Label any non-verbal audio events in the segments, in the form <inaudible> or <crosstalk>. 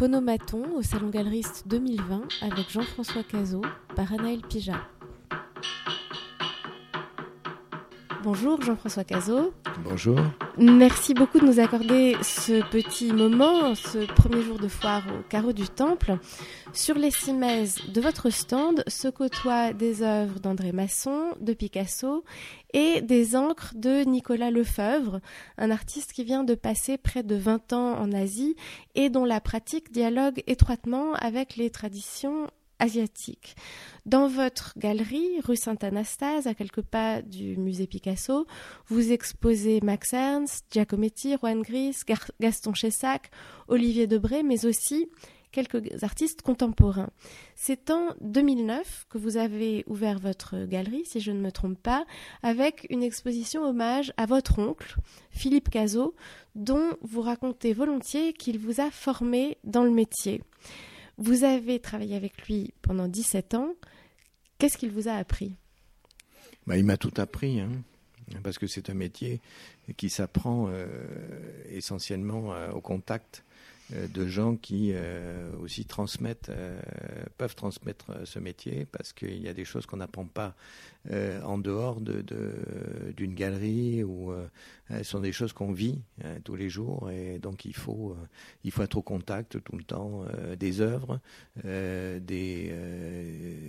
Phonomaton au Salon Galeriste 2020 avec Jean-François Cazot par Anaël Pija. Bonjour Jean-François Cazot. Bonjour. Merci beaucoup de nous accorder ce petit moment, ce premier jour de foire au carreau du Temple. Sur les cimaises de votre stand se côtoient des œuvres d'André Masson, de Picasso et des encres de Nicolas Lefebvre, un artiste qui vient de passer près de 20 ans en Asie et dont la pratique dialogue étroitement avec les traditions asiatique. Dans votre galerie, rue Saint-Anastase, à quelques pas du musée Picasso, vous exposez Max Ernst, Giacometti, Juan Gris, Gaston Chessac, Olivier Debré, mais aussi quelques artistes contemporains. C'est en 2009 que vous avez ouvert votre galerie, si je ne me trompe pas, avec une exposition hommage à votre oncle, Philippe Cazot, dont vous racontez volontiers qu'il vous a formé dans le métier. Vous avez travaillé avec lui pendant 17 ans. Qu'est-ce qu'il vous a appris? Bah, Il m'a tout appris, hein, parce que c'est un métier qui s'apprend euh, essentiellement euh, au contact de gens qui euh, aussi transmettent, euh, peuvent transmettre ce métier parce qu'il y a des choses qu'on n'apprend pas en dehors d'une de, galerie ou ce sont des choses qu'on vit tous les jours et donc il faut, il faut être au contact tout le temps des œuvres, des,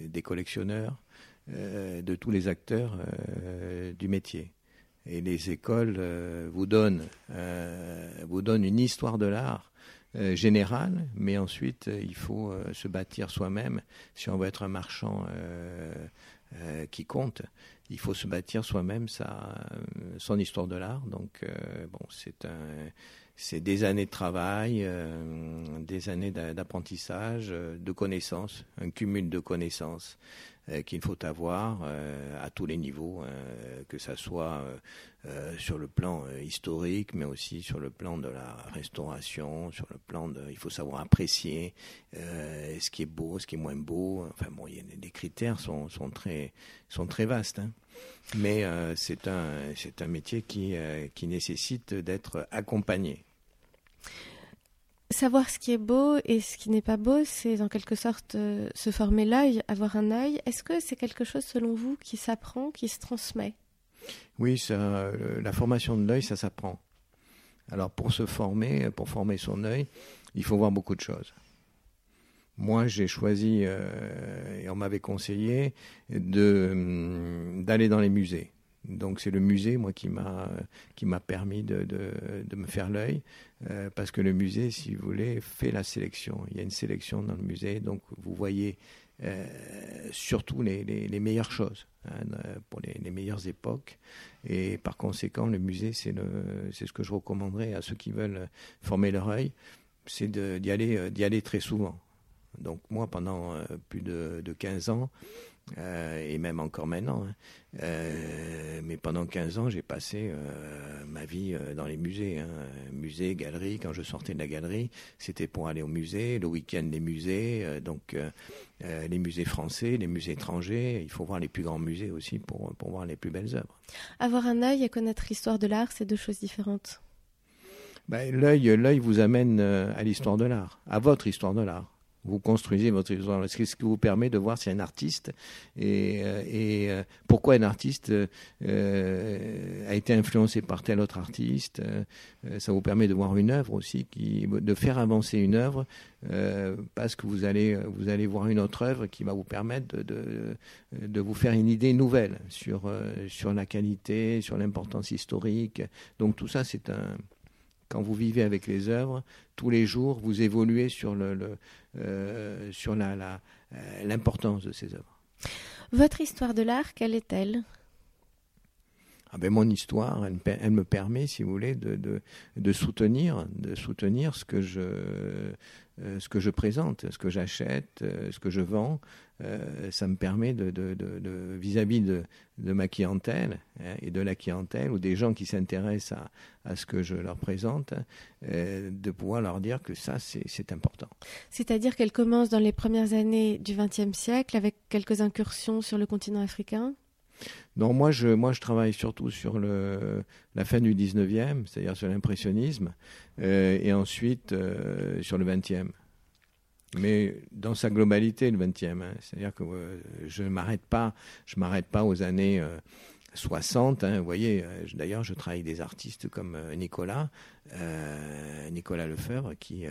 des collectionneurs, de tous les acteurs du métier. Et les écoles vous donnent, vous donnent une histoire de l'art euh, général, mais ensuite euh, il faut euh, se bâtir soi-même. Si on veut être un marchand qui compte, il faut se bâtir soi-même sa, son histoire de l'art. Donc bon, c'est un c'est des années de travail, des années d'apprentissage, de connaissances, un cumul de connaissances euh, qu'il faut avoir euh, à tous les niveaux, euh, que ça soit sur le plan historique, mais aussi sur le plan de la restauration, sur le plan de, il faut savoir apprécier ce qui est beau, ce qui est moins beau. Enfin bon, les critères sont, très sont très vastes. Hein. Mais c'est un métier qui nécessite d'être accompagné. Savoir ce qui est beau et ce qui n'est pas beau, c'est en quelque sorte euh, se former l'œil, avoir un œil. Est-ce que c'est quelque chose, selon vous, qui s'apprend, qui se transmet? Oui, la formation de l'œil, ça s'apprend. Alors pour se former, pour former son œil, il faut voir beaucoup de choses. Moi, j'ai choisi, euh, et on m'avait conseillé, hum, d'aller dans les musées. Donc c'est le musée, moi, qui m'a qui m'a permis de, de, me faire l'œil, euh, parce que le musée, si vous voulez, fait la sélection. Il y a une sélection dans le musée, donc vous voyez euh, surtout les, les, meilleures choses hein, pour les, les, meilleures époques. Et par conséquent, le musée, c'est le ce que je recommanderais à ceux qui veulent former leur œil, c'est d'y aller euh, d'y aller très souvent. Donc moi, pendant plus de, de 15 ans, euh, et même encore maintenant. Hein. Euh, mais pendant 15 ans, j'ai passé euh, ma vie dans les musées. Hein. Musées, galeries. Quand je sortais de la galerie, c'était pour aller au musée. Le week-end, les musées. donc, les musées français, les musées étrangers. Il faut voir les plus grands musées aussi pour, pour voir les plus belles œuvres. Avoir un œil et connaître l'histoire de l'art, c'est deux choses différentes. Ben, l'œil, l'œil vous amène à l'histoire de l'art, à votre histoire de l'art vous construisez votre histoire. C'est ce qui vous permet de voir si un artiste et, euh, euh, pourquoi un artiste euh, a été influencé par tel autre artiste. ça vous permet de voir une œuvre aussi, de faire avancer une œuvre parce que vous allez, vous allez voir une autre œuvre qui va vous permettre de, de, de vous faire une idée nouvelle sur, sur la qualité, sur l'importance historique. Donc tout ça, c'est un quand vous vivez avec les œuvres, tous les jours, vous évoluez sur le, euh, sur la, euh, l'importance de ces œuvres. Votre histoire de l'art, quelle est-elle? Ah ben mon histoire, elle, me permet, si vous voulez, de, de, de, soutenir, de soutenir ce que je, euh, ce que je présente, ce que j'achète, ce que je vends. ça me permet de, vis-à-vis de, ma clientèle hein, et de la clientèle ou des gens qui s'intéressent à, ce que je leur présente, de pouvoir leur dire que ça, c'est important. C'est-à-dire qu'elle commence dans les premières années du XXe siècle avec quelques incursions sur le continent africain? Non, moi je, moi je travaille surtout sur le, la fin du 19e, c'est-à-dire sur l'impressionnisme, euh, et ensuite euh, sur le 20e. mais dans sa globalité, le 20e. Hein. C'est-à-dire que euh, je ne m'arrête pas, pas aux années 60. Hein. vous voyez, d'ailleurs, je travaille des artistes comme Nicolas, Nicolas Lefebvre, qui,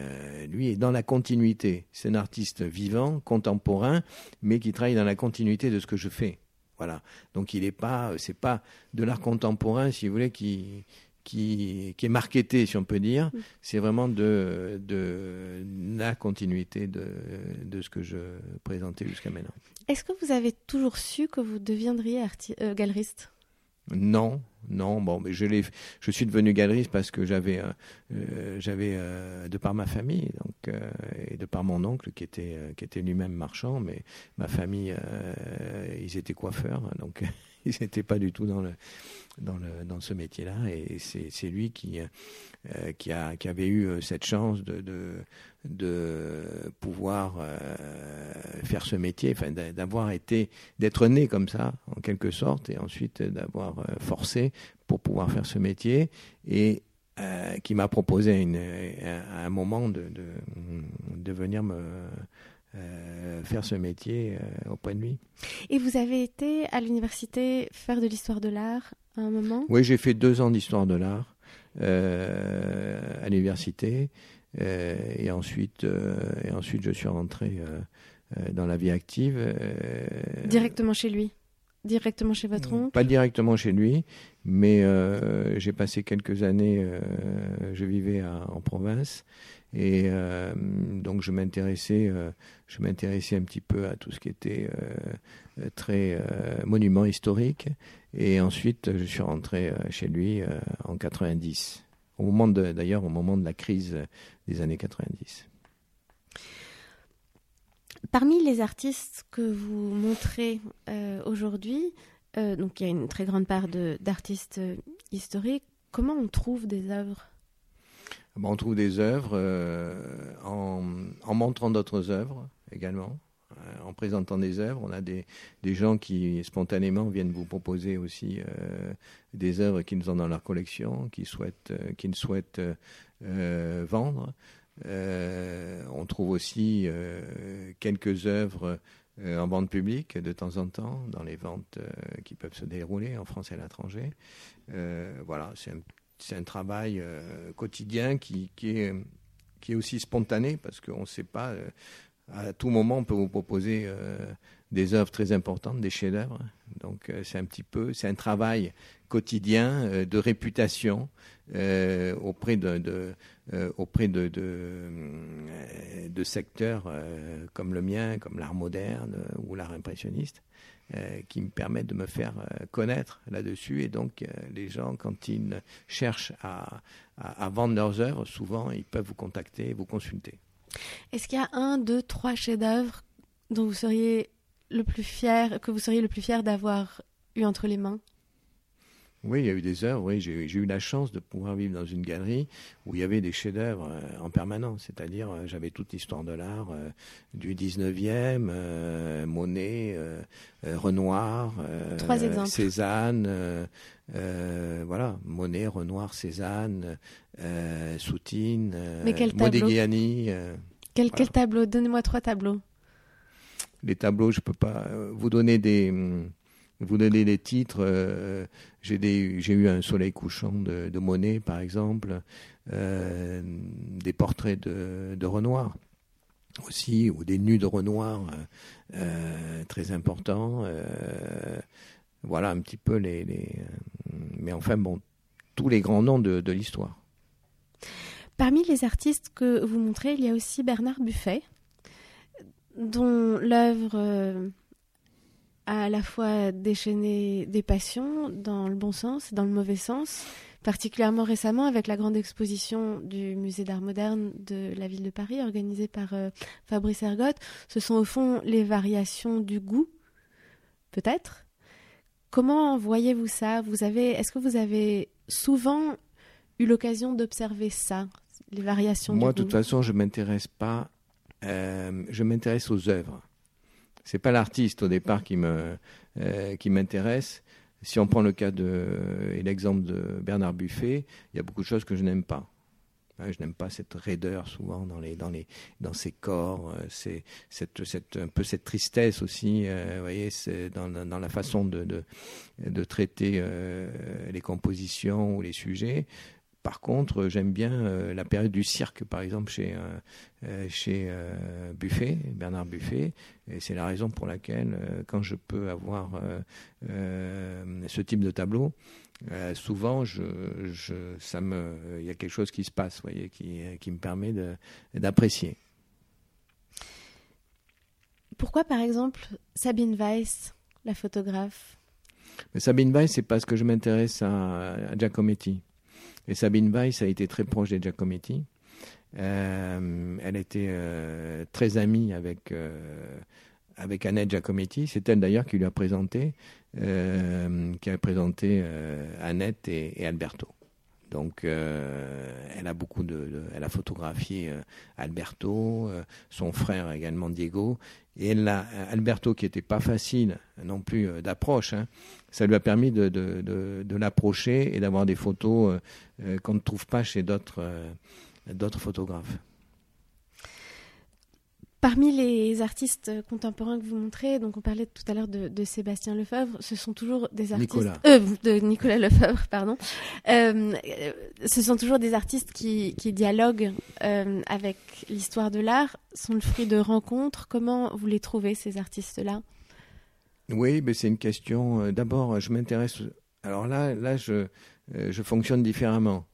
lui, est dans la continuité. C'est un artiste vivant, contemporain, mais qui travaille dans la continuité de ce que je fais. Voilà. Donc il n'est pas, c'est pas de l'art contemporain, si vous voulez, qui qui, qui est marketé, si on peut dire. Mm. C'est vraiment de, de la continuité de, de ce que je présentais jusqu'à maintenant. Est-ce que vous avez toujours su que vous deviendriez euh, galeriste? Non, non. Bon, mais je. Je suis devenu galeriste parce que j'avais, euh, euh, j'avais euh, de par ma famille, donc et de par mon oncle qui était qui était lui-même marchand, mais ma famille, ils étaient coiffeurs, donc <laughs> ils n'étaient pas du tout dans le dans le dans ce métier-là, et c'est lui qui qui a qui avait eu cette chance de, de pouvoir euh, faire ce métier, enfin, d'avoir été, d'être né comme ça, en quelque sorte, et ensuite d'avoir euh, forcé pour pouvoir faire ce métier, et euh, qui m'a proposé une, à un moment de, de, de venir me faire ce métier auprès de lui. Et vous avez été à l'université faire de l'histoire de l'art à un moment? Oui, j'ai fait deux ans d'histoire de l'art à l'université. Euh, et, ensuite, euh, et ensuite, je suis rentré euh, dans la vie active. Directement chez lui? Directement chez votre oncle? Pas directement chez lui, mais j'ai passé quelques années, je vivais en province, et donc je m'intéressais, je m'intéressais un petit peu à tout ce qui était très monument historique, et ensuite je suis rentré chez lui en 90 au moment d'ailleurs au moment de la crise des années 90. Parmi les artistes que vous montrez euh, aujourd'hui, euh, donc il y a une très grande part d'artistes euh, historiques. Comment on trouve des œuvres? On trouve des œuvres en, en, montrant d'autres œuvres également. Euh, en présentant des œuvres. On a des, gens qui spontanément viennent vous proposer aussi euh, des œuvres qu'ils ont dans leur collection, qui souhaitent, euh, qu'ils souhaitent vendre. on trouve aussi quelques œuvres en vente publique de temps en temps, dans les ventes qui peuvent se dérouler en France et à l'étranger. voilà, c'est un, un, travail quotidien qui, est, aussi spontané parce qu'on ne sait pas à tout moment, on peut vous proposer euh, des œuvres très importantes, des chefs-d'œuvre. Donc, euh, c'est un petit peu, c'est un travail quotidien euh, de réputation auprès de, auprès de, secteurs comme le mien, comme l'art moderne ou l'art impressionniste. Qui me permettent de me faire connaître là-dessus. Et donc, les gens, quand ils cherchent à, à, vendre leurs œuvres, souvent, ils peuvent vous contacter, vous consulter. Est-ce qu'il y a un, deux, trois chefs-d'œuvre dont vous seriez le plus fier, que vous seriez le plus fier d'avoir eu entre les mains? Oui, il y a eu des œuvres. Oui, j'ai eu la chance de pouvoir vivre dans une galerie où il y avait des chefs-d'œuvre euh, en permanence. C'est-à-dire, euh, j'avais toute l'histoire de l'art euh, du 19e, Monet, Renoir, Cézanne, voilà, Monet, Renoir, Cézanne, Soutine, Modigliani. Quel, quel tableau? Donnez-moi trois tableaux. Les tableaux, je peux pas vous donner des hum, vous donnez les titres. Euh, j'ai eu un soleil couchant de, Monet, par exemple, euh, des portraits de, Renoir aussi, ou des nus de Renoir euh, très importants. voilà un petit peu les, Mais enfin, bon, tous les grands noms de l'histoire. Parmi les artistes que vous montrez, il y a aussi Bernard Buffet, dont l'œuvre à la fois déchaîner des passions dans le bon sens et dans le mauvais sens, particulièrement récemment avec la grande exposition du musée d'art moderne de la ville de Paris organisée par euh, Fabrice Ergotte. Ce sont au fond les variations du goût, peut-être. Comment voyez-vous ça? Vous avez, est-ce que vous avez souvent eu l'occasion d'observer ça, les variations Moi, du de toute façon, je m'intéresse pas. Euh, je m'intéresse aux œuvres c'est pas l'artiste au départ qui me euh, qui m'intéresse. Si on prend le cas de et l'exemple de Bernard Buffet, il y a beaucoup de choses que je n'aime pas. Hein, je n'aime pas cette raideur souvent dans les dans les dans ces corps. Euh, c'est cette, cette un peu cette tristesse aussi. Euh, voyez, c'est dans, dans la façon de de, de traiter les compositions ou les sujets. Par contre, j'aime bien euh, la période du cirque, par exemple, chez, euh, euh, Buffet, Bernard Buffet. Et c'est la raison pour laquelle, quand je peux avoir ce type de tableau, souvent, je, je, ça me, il y a quelque chose qui se passe, voyez, qui, qui me permet d'apprécier. Pourquoi, par exemple, Sabine Weiss, la photographe? Mais Sabine Weiss, c'est parce que je m'intéresse à, à Giacometti. Et Sabine Weiss a été très proche des Giacometti. Euh, elle était euh, très amie avec, euh, avec Annette Giacometti. C'est elle d'ailleurs qui lui a présenté, qui a présenté Annette et, Alberto. Donc, elle a beaucoup de, photographié Alberto, son frère également Diego, et Alberto qui n'était pas facile non plus d'approche. Hein, ça lui a permis de, l'approcher et d'avoir des photos euh, euh, qu'on ne trouve pas chez d'autres euh, d'autres photographes. Parmi les artistes contemporains que vous montrez, donc on parlait tout à l'heure de, de, Sébastien Lefebvre, ce sont toujours des artistes Nicolas. Euh, de Nicolas <laughs> Lefebvre, pardon. Euh, ce sont toujours des artistes qui, qui dialoguent euh, avec l'histoire de l'art, sont le fruit de rencontres. Comment vous les trouvez ces artistes-là? Oui, mais c'est une question. Euh, d'abord, je m'intéresse. Alors là, là, je, euh, je fonctionne différemment.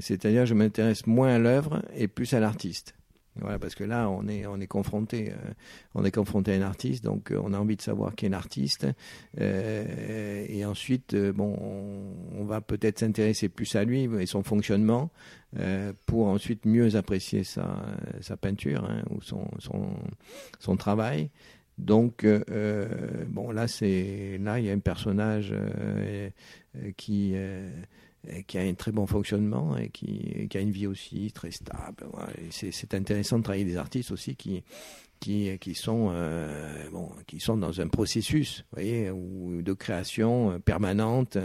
C'est-à-dire, je m'intéresse moins à l'œuvre et plus à l'artiste. Parce que là, on est, on est confronté, euh, à un artiste, donc on a envie de savoir qui est l'artiste. et ensuite, on, va peut-être s'intéresser plus à lui et son fonctionnement pour ensuite mieux apprécier sa, peinture hein, ou son, travail. Donc, euh, euh, bon, là, c'est là, il y a un personnage euh, qui a un très bon fonctionnement et qui, a une vie aussi très stable. C'est intéressant de travailler des artistes aussi qui qui, qui sont bon, qui sont dans un processus, voyez, ou de création permanente.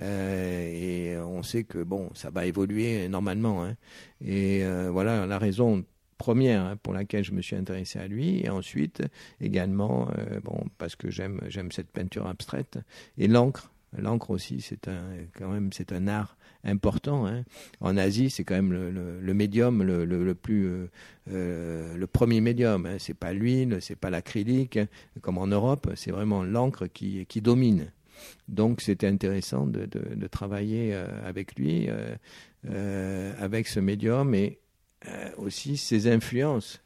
et on sait que bon, ça va évoluer normalement. Hein. Et voilà la raison première hein, pour laquelle je me suis intéressé à lui, et ensuite également, euh, bon, parce que j'aime j'aime cette peinture abstraite et l'encre. L'encre aussi, c'est un quand même c'est un art important. Hein. En Asie, c'est quand même le, médium le, plus euh, euh, le premier médium. Hein. C'est pas l'huile, c'est pas l'acrylique comme en Europe. C'est vraiment l'encre qui qui domine. Donc c'était intéressant de, travailler avec lui, avec ce médium et euh, aussi ces influences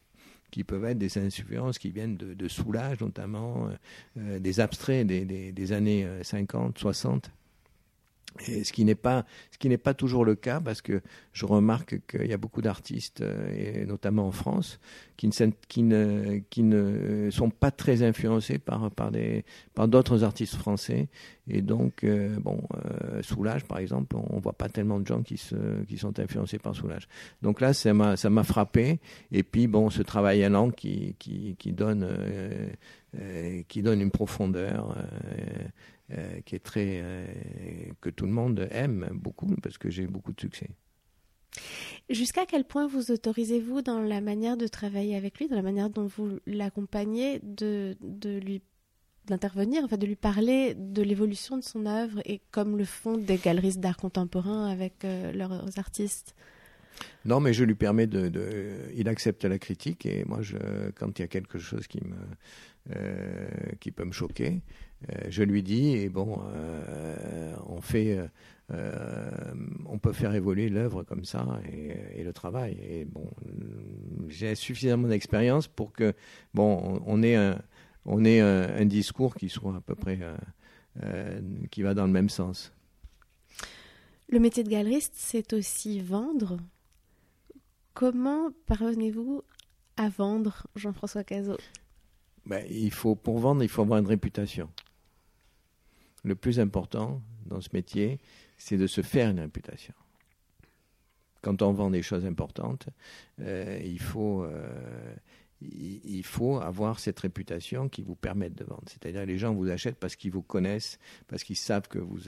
qui peuvent être des influences qui viennent de, de Soulage notamment, euh, euh, des abstraits des, années 50, 60. Ce qui n'est pas toujours le cas parce que je remarque qu'il y a beaucoup d'artistes et notamment en France qui ne, ne ne sont pas très influencés par d'autres artistes français. Et donc euh, bon euh, Soulage par exemple on, voit pas tellement de gens qui sont influencés par Soulage. Donc là ça m'a frappé. Et puis bon ce travail à euh, qui donne une profondeur euh, qui est très euh, que tout le monde aime beaucoup parce que j'ai beaucoup de succès. Jusqu'à quel point vous autorisez-vous dans la manière de travailler avec lui, dans la manière dont vous l'accompagnez, de, de lui d'intervenir, enfin de lui parler de l'évolution de son œuvre et comme le font des galeristes d'art contemporain avec euh, leurs artistes? Non, mais je lui permets de, de, Il accepte la critique et moi, je, quand il y a quelque chose qui me qui peut me choquer, je lui dis et bon, euh, on fait, on peut faire évoluer l'œuvre comme ça et, le travail. Et bon, j'ai suffisamment d'expérience pour que bon, on ait un, on ait un, discours qui soit à peu près qui va dans le même sens. Le métier de galeriste, c'est aussi vendre. Comment parvenez-vous à vendre, Jean-François Cazot? Ben, il faut, pour vendre, il faut avoir une réputation. Le plus important dans ce métier, c'est de se faire une réputation. Quand on vend des choses importantes, euh, il, faut, euh, il faut avoir cette réputation qui vous permette de vendre. C'est-à-dire les gens vous achètent parce qu'ils vous connaissent, parce qu'ils savent que vous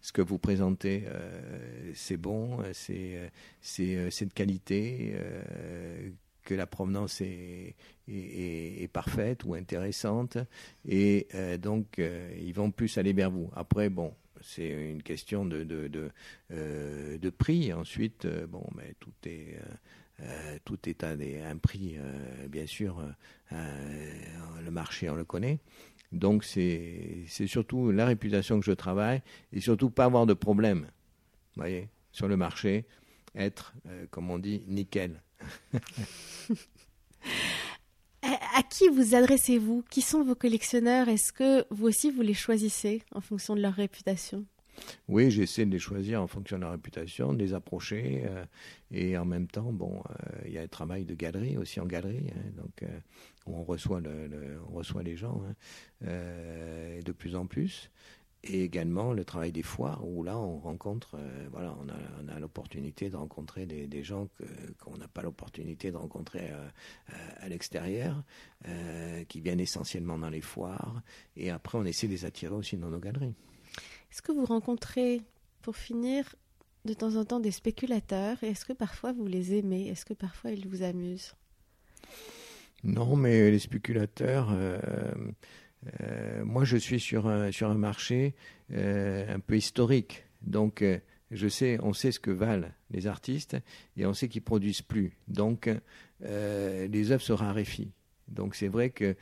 ce que vous présentez, euh, c'est bon, c'est de qualité, que la provenance est, est, parfaite ou intéressante, et euh, donc ils vont plus aller vers vous. Après, bon, c'est une question de, de, de, de prix. Ensuite, bon, mais tout est euh, tout est à un prix, euh, bien sûr, euh, le marché, on le connaît. Donc c'est surtout la réputation que je travaille et surtout pas avoir de problème, voyez, sur le marché, être, comme on dit, nickel. <laughs> à qui vous adressez-vous? Qui sont vos collectionneurs? Est-ce que vous aussi vous les choisissez en fonction de leur réputation? Oui, j'essaie de les choisir en fonction de leur réputation, de les approcher. Euh, et en même temps, bon, euh, il y a un travail de galerie aussi en galerie, hein, donc euh, où on reçoit, le, on reçoit les gens hein, de plus en plus. Et également le travail des foires, où là on rencontre, voilà, on a, on a l'opportunité de rencontrer des, des gens qu'on n'a pas l'opportunité de rencontrer à l'extérieur, qui viennent essentiellement dans les foires. Et après, on essaie de les attirer aussi dans nos galeries. Est-ce que vous rencontrez, pour finir, de temps en temps des spéculateurs? Et est-ce que parfois vous les aimez? Est-ce que parfois ils vous amusent? Non, mais les spéculateurs, euh, euh, moi je suis sur un, sur un marché euh, un peu historique. Donc je sais, on sait ce que valent les artistes et on sait qu'ils produisent plus. Donc les œuvres se raréfient. Donc c'est vrai qu'on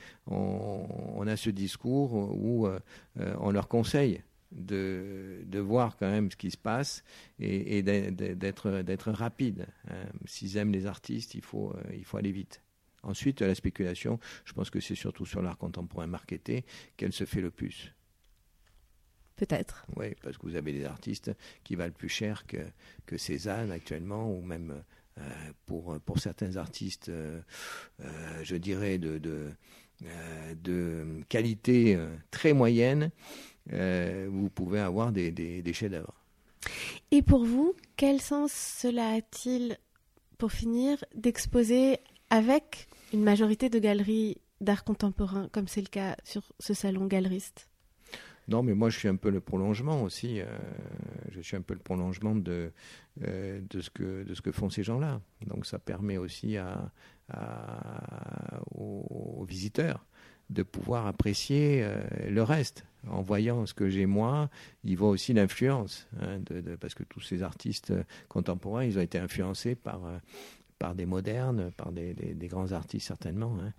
on a ce discours où on leur conseille de, de, voir quand même ce qui se passe et, d'être rapide. Hein. S'ils aiment les artistes, il faut, euh, il faut aller vite. Ensuite, la spéculation, je pense que c'est surtout sur l'art contemporain marketé qu'elle se fait le plus. Peut-être. Oui, parce que vous avez des artistes qui valent plus cher que, que Cézanne actuellement, ou même euh, pour, pour certains artistes, euh, je dirais, de, de, de qualité très moyenne, euh, vous pouvez avoir des, des, chefs-d'œuvre. Et pour vous, quel sens cela a-t-il, pour finir, d'exposer avec une majorité de galeries d'art contemporain, comme c'est le cas sur ce salon galeriste non, mais moi je suis un peu le prolongement aussi. Euh, je suis un peu le prolongement de, euh, de, ce, que, de ce que font ces gens-là. Donc ça permet aussi aux, visiteurs de pouvoir apprécier le reste en voyant ce que j'ai moi, il voit aussi l'influence, hein, parce que tous ces artistes euh, contemporains, ils ont été influencés par, euh, par des modernes, par des, des, grands artistes certainement. Hein.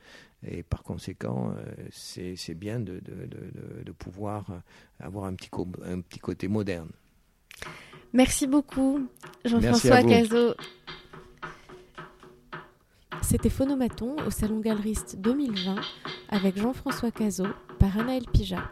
et par conséquent, euh, c'est bien de, de, de, pouvoir avoir un petit, un petit côté moderne. Merci beaucoup, Jean-François Cazot. C'était Phonomaton au Salon Galeriste 2020 avec Jean-François Cazot par Anaël Pija.